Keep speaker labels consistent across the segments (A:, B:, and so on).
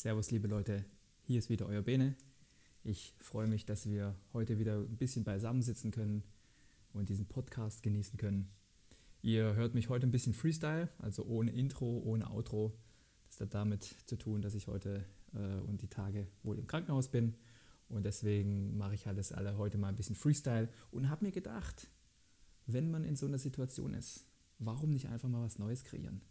A: Servus, liebe Leute, hier ist wieder euer Bene. Ich freue mich, dass wir heute wieder ein bisschen beisammen sitzen können und diesen Podcast genießen können. Ihr hört mich heute ein bisschen Freestyle, also ohne Intro, ohne Outro. Das hat damit zu tun, dass ich heute äh, und die Tage wohl im Krankenhaus bin und deswegen mache ich alles alle heute mal ein bisschen Freestyle und habe mir gedacht, wenn man in so einer Situation ist, warum nicht einfach mal was Neues kreieren?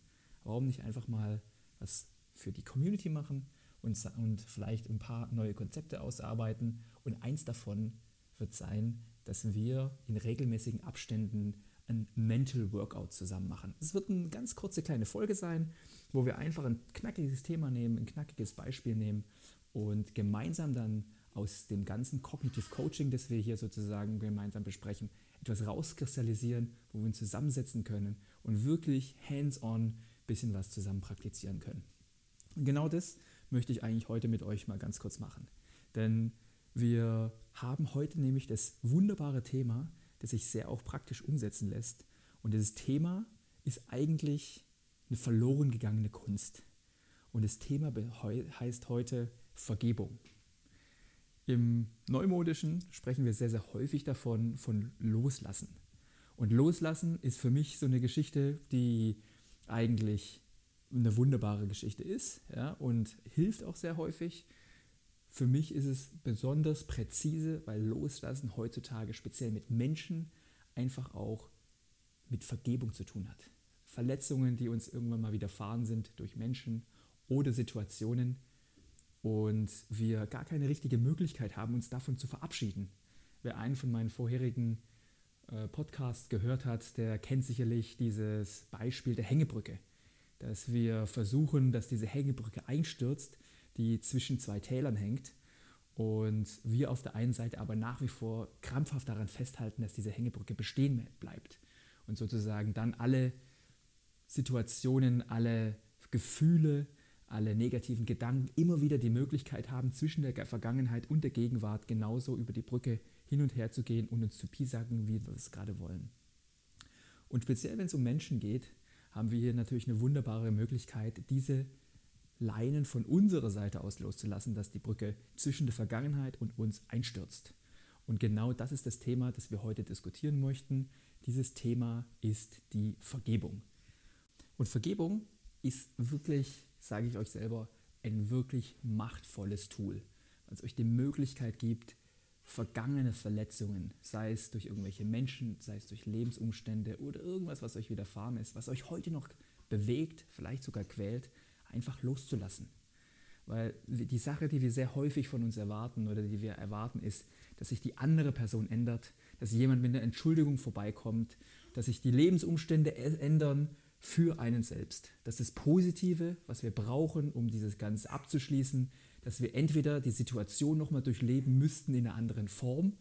A: Warum nicht einfach mal was für die Community machen und, und vielleicht ein paar neue Konzepte ausarbeiten. Und eins davon wird sein, dass wir in regelmäßigen Abständen ein Mental Workout zusammen machen. Es wird eine ganz kurze kleine Folge sein, wo wir einfach ein knackiges Thema nehmen, ein knackiges Beispiel nehmen und gemeinsam dann aus dem ganzen Cognitive Coaching, das wir hier sozusagen gemeinsam besprechen, etwas rauskristallisieren, wo wir uns zusammensetzen können und wirklich hands-on ein bisschen was zusammen praktizieren können. Und genau das möchte ich eigentlich heute mit euch mal ganz kurz machen. Denn wir haben heute nämlich das wunderbare Thema, das sich sehr auch praktisch umsetzen lässt. Und dieses Thema ist eigentlich eine verloren gegangene Kunst. Und das Thema heißt heute Vergebung. Im Neumodischen sprechen wir sehr, sehr häufig davon, von Loslassen. Und Loslassen ist für mich so eine Geschichte, die eigentlich eine wunderbare Geschichte ist ja, und hilft auch sehr häufig. Für mich ist es besonders präzise, weil Loslassen heutzutage speziell mit Menschen einfach auch mit Vergebung zu tun hat. Verletzungen, die uns irgendwann mal widerfahren sind durch Menschen oder Situationen und wir gar keine richtige Möglichkeit haben, uns davon zu verabschieden. Wer einen von meinen vorherigen äh, Podcasts gehört hat, der kennt sicherlich dieses Beispiel der Hängebrücke dass wir versuchen, dass diese Hängebrücke einstürzt, die zwischen zwei Tälern hängt. Und wir auf der einen Seite aber nach wie vor krampfhaft daran festhalten, dass diese Hängebrücke bestehen bleibt. Und sozusagen dann alle Situationen, alle Gefühle, alle negativen Gedanken immer wieder die Möglichkeit haben, zwischen der Vergangenheit und der Gegenwart genauso über die Brücke hin und her zu gehen und uns zu piesacken, wie wir es gerade wollen. Und speziell, wenn es um Menschen geht, haben wir hier natürlich eine wunderbare Möglichkeit, diese Leinen von unserer Seite aus loszulassen, dass die Brücke zwischen der Vergangenheit und uns einstürzt. Und genau das ist das Thema, das wir heute diskutieren möchten. Dieses Thema ist die Vergebung. Und Vergebung ist wirklich, sage ich euch selber, ein wirklich machtvolles Tool, weil es euch die Möglichkeit gibt, vergangene Verletzungen, sei es durch irgendwelche Menschen, sei es durch Lebensumstände oder irgendwas, was euch widerfahren ist, was euch heute noch bewegt, vielleicht sogar quält, einfach loszulassen. Weil die Sache, die wir sehr häufig von uns erwarten oder die wir erwarten, ist, dass sich die andere Person ändert, dass jemand mit einer Entschuldigung vorbeikommt, dass sich die Lebensumstände ändern für einen selbst. Das ist das Positive, was wir brauchen, um dieses Ganze abzuschließen, dass wir entweder die Situation nochmal durchleben müssten in einer anderen Form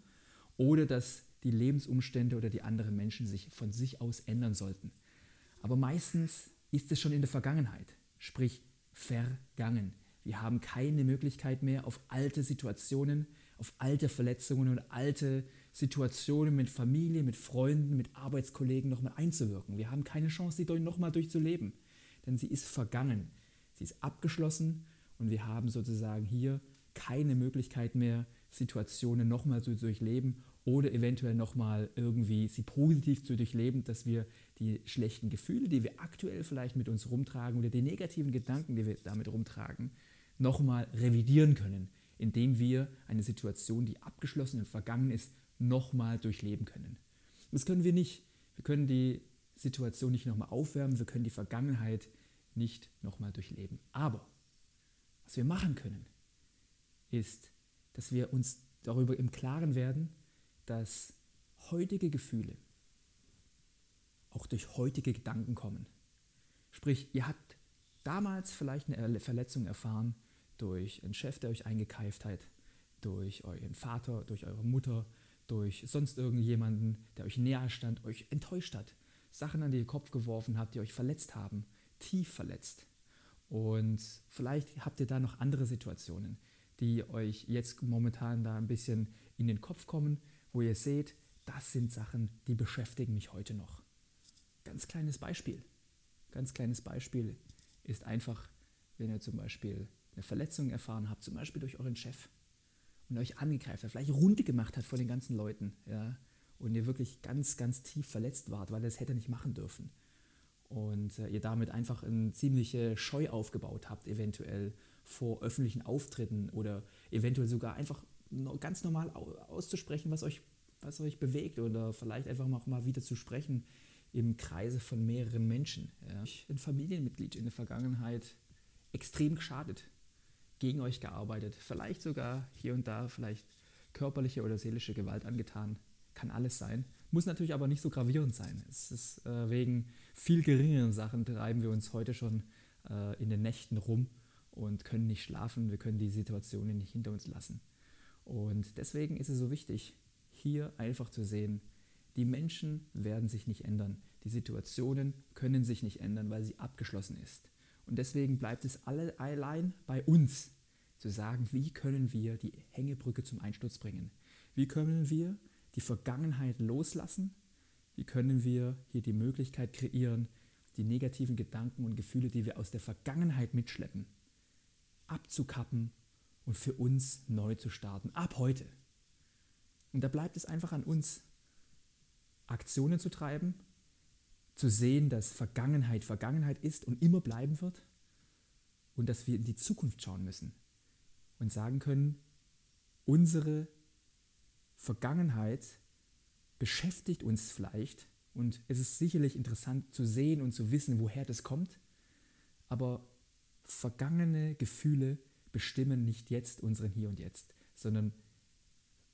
A: oder dass die Lebensumstände oder die anderen Menschen sich von sich aus ändern sollten. Aber meistens ist es schon in der Vergangenheit, sprich vergangen. Wir haben keine Möglichkeit mehr, auf alte Situationen, auf alte Verletzungen und alte Situationen mit Familie, mit Freunden, mit Arbeitskollegen nochmal einzuwirken. Wir haben keine Chance, sie nochmal durchzuleben, denn sie ist vergangen. Sie ist abgeschlossen und wir haben sozusagen hier keine Möglichkeit mehr, Situationen nochmal zu durchleben oder eventuell nochmal irgendwie sie positiv zu durchleben, dass wir die schlechten Gefühle, die wir aktuell vielleicht mit uns rumtragen oder die negativen Gedanken, die wir damit rumtragen, nochmal revidieren können, indem wir eine Situation, die abgeschlossen und vergangen ist, nochmal durchleben können. Das können wir nicht. Wir können die Situation nicht nochmal aufwärmen, wir können die Vergangenheit nicht nochmal durchleben. Aber was wir machen können, ist, dass wir uns darüber im Klaren werden, dass heutige Gefühle auch durch heutige Gedanken kommen. Sprich, ihr habt damals vielleicht eine Verletzung erfahren durch einen Chef, der euch eingekeift hat, durch euren Vater, durch eure Mutter, durch sonst irgendjemanden, der euch näher stand, euch enttäuscht hat, Sachen an den Kopf geworfen hat, die euch verletzt haben, tief verletzt. Und vielleicht habt ihr da noch andere Situationen, die euch jetzt momentan da ein bisschen in den Kopf kommen, wo ihr seht, das sind Sachen, die beschäftigen mich heute noch. Ganz kleines Beispiel. Ganz kleines Beispiel ist einfach, wenn ihr zum Beispiel eine Verletzung erfahren habt, zum Beispiel durch euren Chef und euch angegreift hat, vielleicht Runde gemacht hat von den ganzen Leuten, ja, und ihr wirklich ganz, ganz tief verletzt wart, weil er es hätte nicht machen dürfen. Und äh, ihr damit einfach eine ziemliche Scheu aufgebaut habt, eventuell vor öffentlichen Auftritten oder eventuell sogar einfach ganz normal auszusprechen, was euch, was euch bewegt oder vielleicht einfach auch mal wieder zu sprechen im Kreise von mehreren Menschen. Ja. Ein Familienmitglied in der Vergangenheit extrem geschadet, gegen euch gearbeitet, vielleicht sogar hier und da vielleicht körperliche oder seelische Gewalt angetan. Kann alles sein. Muss natürlich aber nicht so gravierend sein. Es ist äh, wegen viel geringeren Sachen treiben wir uns heute schon äh, in den Nächten rum und können nicht schlafen. Wir können die Situationen nicht hinter uns lassen. Und deswegen ist es so wichtig, hier einfach zu sehen, die Menschen werden sich nicht ändern. Die Situationen können sich nicht ändern, weil sie abgeschlossen ist. Und deswegen bleibt es alle allein bei uns zu sagen, wie können wir die Hängebrücke zum Einsturz bringen? Wie können wir die Vergangenheit loslassen? Wie können wir hier die Möglichkeit kreieren, die negativen Gedanken und Gefühle, die wir aus der Vergangenheit mitschleppen, abzukappen und für uns neu zu starten, ab heute. Und da bleibt es einfach an uns, Aktionen zu treiben, zu sehen, dass Vergangenheit Vergangenheit ist und immer bleiben wird und dass wir in die Zukunft schauen müssen und sagen können, unsere Vergangenheit beschäftigt uns vielleicht und es ist sicherlich interessant zu sehen und zu wissen, woher das kommt, aber vergangene Gefühle bestimmen nicht jetzt unseren Hier und Jetzt, sondern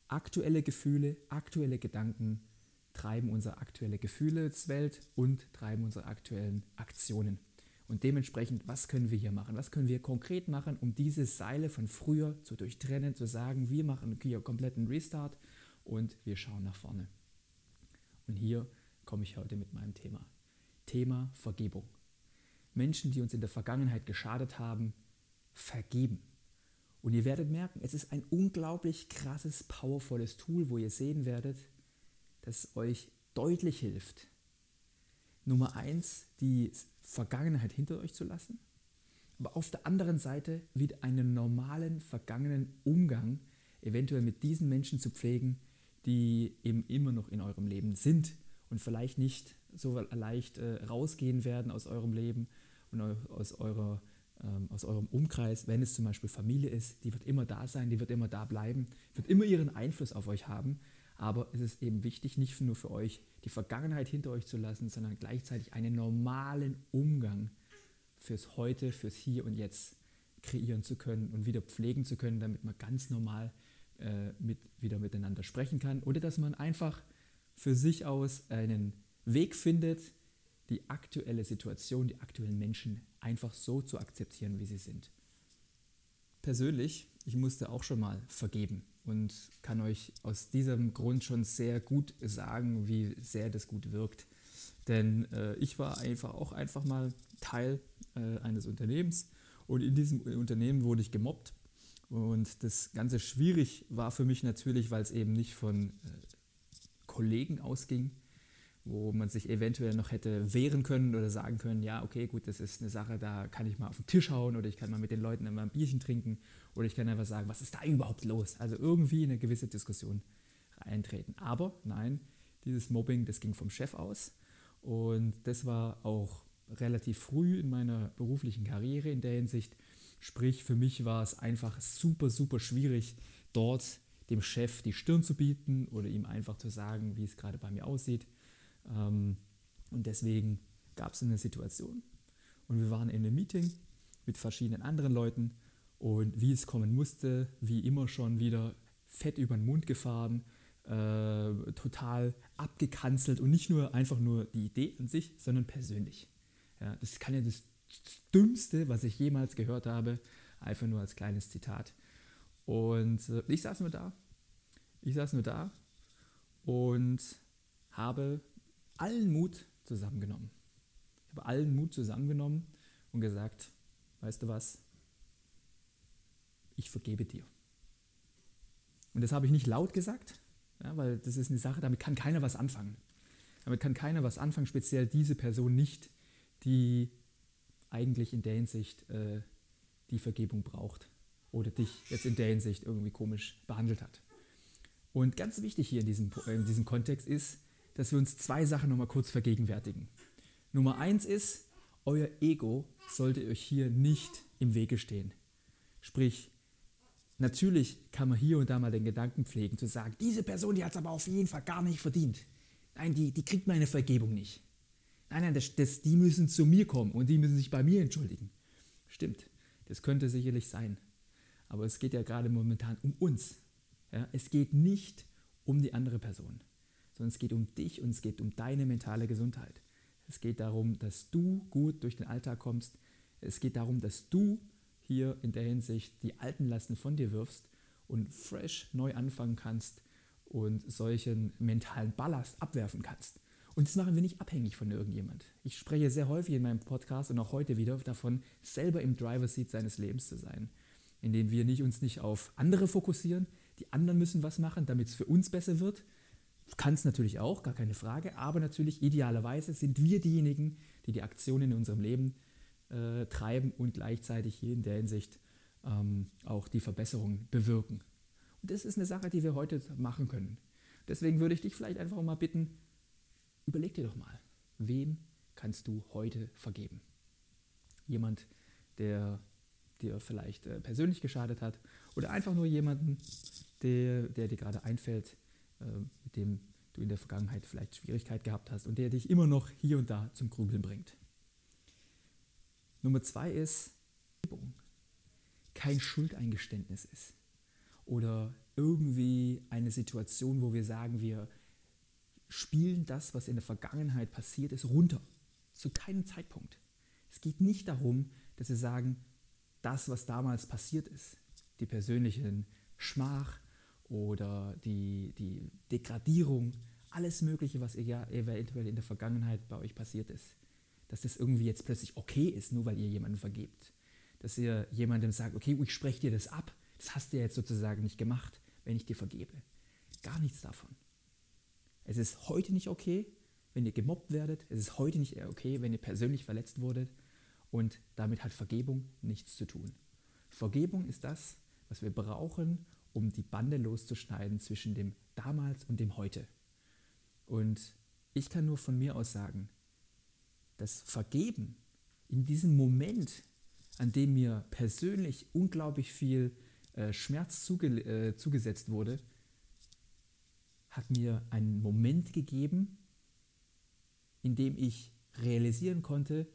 A: aktuelle Gefühle, aktuelle Gedanken treiben unsere aktuelle Gefühlswelt und treiben unsere aktuellen Aktionen. Und dementsprechend, was können wir hier machen? Was können wir konkret machen, um diese Seile von früher zu durchtrennen, zu sagen, wir machen hier kompletten Restart und wir schauen nach vorne. Und hier komme ich heute mit meinem Thema. Thema Vergebung. Menschen, die uns in der Vergangenheit geschadet haben, vergeben. Und ihr werdet merken, es ist ein unglaublich krasses, powervolles Tool, wo ihr sehen werdet, das euch deutlich hilft. Nummer eins, die Vergangenheit hinter euch zu lassen, aber auf der anderen Seite wieder einen normalen vergangenen Umgang eventuell mit diesen Menschen zu pflegen, die eben immer noch in eurem Leben sind und vielleicht nicht so leicht äh, rausgehen werden aus eurem Leben und aus, eurer, ähm, aus eurem Umkreis, wenn es zum Beispiel Familie ist, die wird immer da sein, die wird immer da bleiben, wird immer ihren Einfluss auf euch haben. Aber es ist eben wichtig, nicht nur für euch die Vergangenheit hinter euch zu lassen, sondern gleichzeitig einen normalen Umgang fürs Heute, fürs Hier und Jetzt kreieren zu können und wieder pflegen zu können, damit man ganz normal äh, mit, wieder miteinander sprechen kann. Oder dass man einfach für sich aus einen Weg findet, die aktuelle Situation, die aktuellen Menschen einfach so zu akzeptieren, wie sie sind. Persönlich, ich musste auch schon mal vergeben und kann euch aus diesem Grund schon sehr gut sagen, wie sehr das gut wirkt. Denn äh, ich war einfach auch einfach mal Teil äh, eines Unternehmens und in diesem Unternehmen wurde ich gemobbt. Und das Ganze schwierig war für mich natürlich, weil es eben nicht von äh, Kollegen ausging, wo man sich eventuell noch hätte wehren können oder sagen können, ja, okay, gut, das ist eine Sache, da kann ich mal auf den Tisch hauen oder ich kann mal mit den Leuten immer ein Bierchen trinken oder ich kann einfach sagen, was ist da überhaupt los? Also irgendwie in eine gewisse Diskussion eintreten. Aber nein, dieses Mobbing, das ging vom Chef aus und das war auch relativ früh in meiner beruflichen Karriere in der Hinsicht. Sprich, für mich war es einfach super, super schwierig, dort dem Chef die Stirn zu bieten oder ihm einfach zu sagen, wie es gerade bei mir aussieht. Ähm, und deswegen gab es eine Situation und wir waren in einem Meeting mit verschiedenen anderen Leuten und wie es kommen musste, wie immer schon wieder fett über den Mund gefahren, äh, total abgekanzelt und nicht nur einfach nur die Idee an sich, sondern persönlich. Ja, das kann ja das Dümmste, was ich jemals gehört habe, einfach nur als kleines Zitat. Und äh, ich saß nur da. Ich saß nur da und habe allen Mut zusammengenommen. Ich habe allen Mut zusammengenommen und gesagt, weißt du was, ich vergebe dir. Und das habe ich nicht laut gesagt, ja, weil das ist eine Sache, damit kann keiner was anfangen. Damit kann keiner was anfangen, speziell diese Person nicht, die eigentlich in der Hinsicht äh, die Vergebung braucht oder dich jetzt in der Hinsicht irgendwie komisch behandelt hat. Und ganz wichtig hier in diesem, in diesem Kontext ist, dass wir uns zwei Sachen nochmal kurz vergegenwärtigen. Nummer eins ist, euer Ego sollte euch hier nicht im Wege stehen. Sprich, natürlich kann man hier und da mal den Gedanken pflegen, zu sagen, diese Person, die hat es aber auf jeden Fall gar nicht verdient. Nein, die, die kriegt meine Vergebung nicht. Nein, nein, das, das, die müssen zu mir kommen und die müssen sich bei mir entschuldigen. Stimmt, das könnte sicherlich sein. Aber es geht ja gerade momentan um uns. Ja, es geht nicht um die andere Person, sondern es geht um dich und es geht um deine mentale Gesundheit. Es geht darum, dass du gut durch den Alltag kommst. Es geht darum, dass du hier in der Hinsicht die alten Lasten von dir wirfst und fresh neu anfangen kannst und solchen mentalen Ballast abwerfen kannst. Und das machen wir nicht abhängig von irgendjemand. Ich spreche sehr häufig in meinem Podcast und auch heute wieder davon, selber im Driver Seat seines Lebens zu sein, indem wir nicht, uns nicht auf andere fokussieren. Die anderen müssen was machen, damit es für uns besser wird. Kann es natürlich auch, gar keine Frage, aber natürlich idealerweise sind wir diejenigen, die die Aktionen in unserem Leben äh, treiben und gleichzeitig hier in der Hinsicht ähm, auch die Verbesserung bewirken. Und das ist eine Sache, die wir heute machen können. Deswegen würde ich dich vielleicht einfach mal bitten, überleg dir doch mal, wem kannst du heute vergeben? Jemand, der dir vielleicht äh, persönlich geschadet hat oder einfach nur jemanden, der, der dir gerade einfällt, äh, mit dem du in der Vergangenheit vielleicht Schwierigkeit gehabt hast und der dich immer noch hier und da zum Grübeln bringt. Nummer zwei ist, kein Schuldeingeständnis ist oder irgendwie eine Situation, wo wir sagen, wir spielen das, was in der Vergangenheit passiert ist, runter. Zu keinem Zeitpunkt. Es geht nicht darum, dass wir sagen, das, was damals passiert ist, die persönlichen Schmach oder die, die Degradierung, alles Mögliche, was eventuell in der Vergangenheit bei euch passiert ist, dass das irgendwie jetzt plötzlich okay ist, nur weil ihr jemanden vergebt. Dass ihr jemandem sagt, okay, ich spreche dir das ab, das hast du jetzt sozusagen nicht gemacht, wenn ich dir vergebe. Gar nichts davon. Es ist heute nicht okay, wenn ihr gemobbt werdet. Es ist heute nicht okay, wenn ihr persönlich verletzt wurdet. Und damit hat Vergebung nichts zu tun. Vergebung ist das, was wir brauchen, um die Bande loszuschneiden zwischen dem damals und dem heute. Und ich kann nur von mir aus sagen, das Vergeben in diesem Moment, an dem mir persönlich unglaublich viel äh, Schmerz zuge äh, zugesetzt wurde, hat mir einen Moment gegeben, in dem ich realisieren konnte,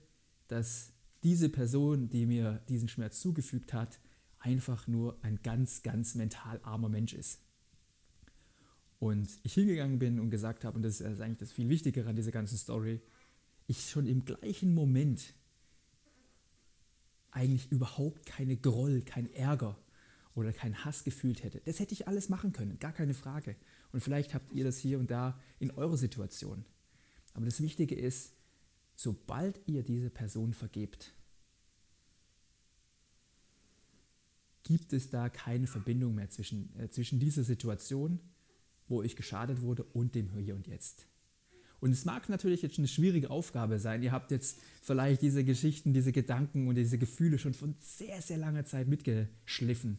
A: dass diese Person, die mir diesen Schmerz zugefügt hat, einfach nur ein ganz, ganz mental armer Mensch ist. Und ich hingegangen bin und gesagt habe, und das ist eigentlich das viel Wichtigere an dieser ganzen Story, ich schon im gleichen Moment eigentlich überhaupt keine Groll, kein Ärger oder keinen Hass gefühlt hätte. Das hätte ich alles machen können, gar keine Frage. Und vielleicht habt ihr das hier und da in eurer Situation. Aber das Wichtige ist, sobald ihr diese Person vergebt, gibt es da keine Verbindung mehr zwischen, äh, zwischen dieser Situation, wo ich geschadet wurde, und dem Hier und Jetzt. Und es mag natürlich jetzt eine schwierige Aufgabe sein. Ihr habt jetzt vielleicht diese Geschichten, diese Gedanken und diese Gefühle schon von sehr, sehr langer Zeit mitgeschliffen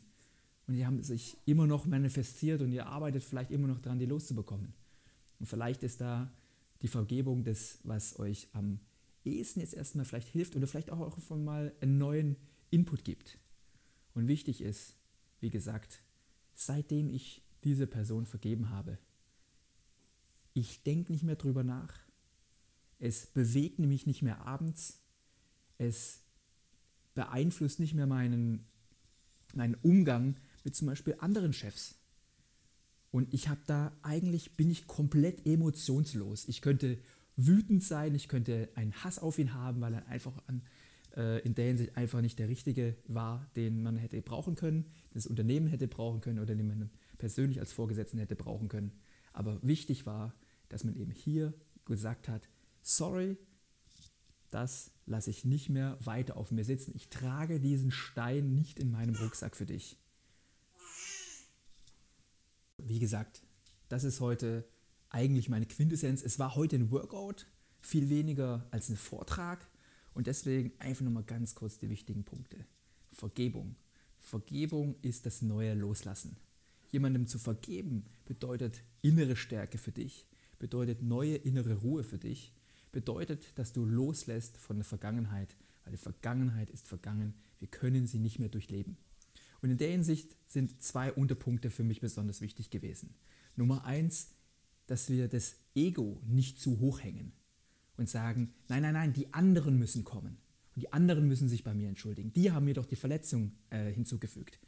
A: und die haben sich immer noch manifestiert und ihr arbeitet vielleicht immer noch daran, die loszubekommen. Und vielleicht ist da die Vergebung das, was euch am ehesten jetzt erstmal vielleicht hilft oder vielleicht auch von mal einen neuen Input gibt. Und wichtig ist, wie gesagt, seitdem ich diese Person vergeben habe, ich denke nicht mehr drüber nach. Es bewegt mich nicht mehr abends. Es beeinflusst nicht mehr meinen, meinen Umgang mit zum Beispiel anderen Chefs. Und ich habe da eigentlich, bin ich komplett emotionslos. Ich könnte wütend sein, ich könnte einen Hass auf ihn haben, weil er einfach an, äh, in der Hinsicht einfach nicht der Richtige war, den man hätte brauchen können, das Unternehmen hätte brauchen können oder den man persönlich als Vorgesetzten hätte brauchen können. Aber wichtig war, dass man eben hier gesagt hat, sorry, das lasse ich nicht mehr weiter auf mir sitzen. Ich trage diesen Stein nicht in meinem Rucksack für dich wie gesagt, das ist heute eigentlich meine Quintessenz. Es war heute ein Workout, viel weniger als ein Vortrag. Und deswegen einfach nochmal ganz kurz die wichtigen Punkte. Vergebung. Vergebung ist das neue Loslassen. Jemandem zu vergeben bedeutet innere Stärke für dich, bedeutet neue innere Ruhe für dich, bedeutet, dass du loslässt von der Vergangenheit, weil die Vergangenheit ist vergangen, wir können sie nicht mehr durchleben. Und in der Hinsicht sind zwei Unterpunkte für mich besonders wichtig gewesen. Nummer eins, dass wir das Ego nicht zu hoch hängen und sagen, nein, nein, nein, die anderen müssen kommen. Und die anderen müssen sich bei mir entschuldigen. Die haben mir doch die Verletzung äh, hinzugefügt.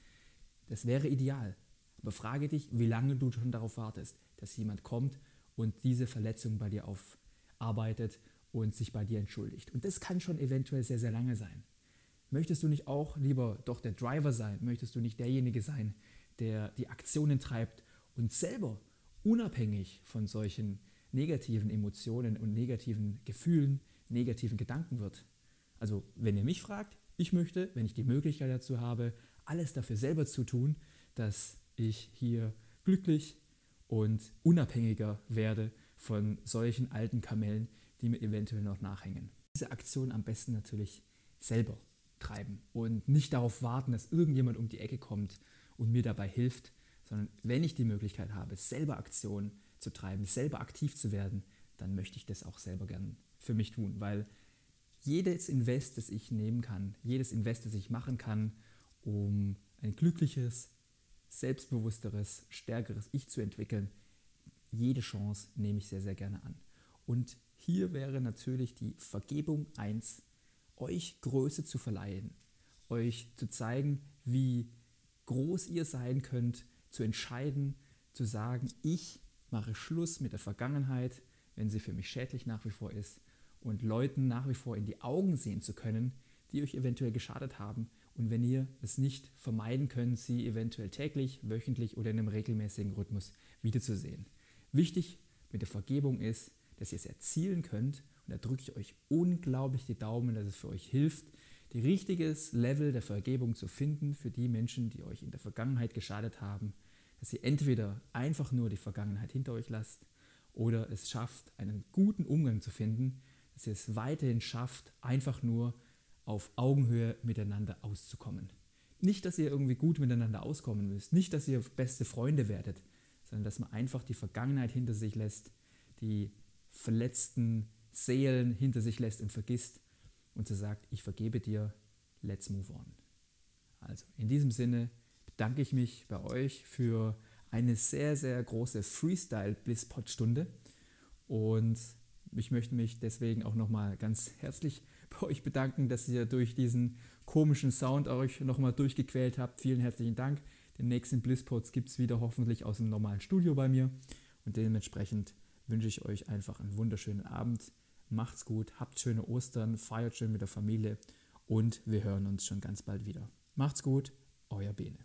A: Das wäre ideal. Aber frage dich, wie lange du schon darauf wartest, dass jemand kommt und diese Verletzung bei dir aufarbeitet und sich bei dir entschuldigt. Und das kann schon eventuell sehr, sehr lange sein. Möchtest du nicht auch lieber doch der Driver sein? Möchtest du nicht derjenige sein, der die Aktionen treibt und selber unabhängig von solchen negativen Emotionen und negativen Gefühlen, negativen Gedanken wird? Also wenn ihr mich fragt, ich möchte, wenn ich die Möglichkeit dazu habe, alles dafür selber zu tun, dass ich hier glücklich und unabhängiger werde von solchen alten Kamellen, die mir eventuell noch nachhängen. Diese Aktion am besten natürlich selber treiben und nicht darauf warten, dass irgendjemand um die Ecke kommt und mir dabei hilft, sondern wenn ich die Möglichkeit habe, selber Aktionen zu treiben, selber aktiv zu werden, dann möchte ich das auch selber gern für mich tun, weil jedes Invest, das ich nehmen kann, jedes Invest, das ich machen kann, um ein glückliches, selbstbewussteres, stärkeres Ich zu entwickeln, jede Chance nehme ich sehr, sehr gerne an. Und hier wäre natürlich die Vergebung 1, euch Größe zu verleihen, euch zu zeigen, wie groß ihr sein könnt, zu entscheiden, zu sagen, ich mache Schluss mit der Vergangenheit, wenn sie für mich schädlich nach wie vor ist und Leuten nach wie vor in die Augen sehen zu können, die euch eventuell geschadet haben und wenn ihr es nicht vermeiden könnt, sie eventuell täglich, wöchentlich oder in einem regelmäßigen Rhythmus wiederzusehen. Wichtig mit der Vergebung ist, dass ihr es erzielen könnt und da drücke ich euch unglaublich die Daumen, dass es für euch hilft, die richtiges Level der Vergebung zu finden für die Menschen, die euch in der Vergangenheit geschadet haben, dass ihr entweder einfach nur die Vergangenheit hinter euch lasst oder es schafft, einen guten Umgang zu finden dass ihr es weiterhin schafft, einfach nur auf Augenhöhe miteinander auszukommen. Nicht, dass ihr irgendwie gut miteinander auskommen müsst, nicht, dass ihr beste Freunde werdet, sondern dass man einfach die Vergangenheit hinter sich lässt, die verletzten Seelen hinter sich lässt und vergisst und so sagt, ich vergebe dir, let's move on. Also in diesem Sinne bedanke ich mich bei euch für eine sehr, sehr große Freestyle-Blisspot-Stunde und ich möchte mich deswegen auch nochmal ganz herzlich bei euch bedanken, dass ihr durch diesen komischen Sound euch nochmal durchgequält habt. Vielen herzlichen Dank. Den nächsten Blisspods gibt es wieder hoffentlich aus dem normalen Studio bei mir. Und dementsprechend wünsche ich euch einfach einen wunderschönen Abend. Macht's gut, habt schöne Ostern, feiert schön mit der Familie und wir hören uns schon ganz bald wieder. Macht's gut, euer Bene.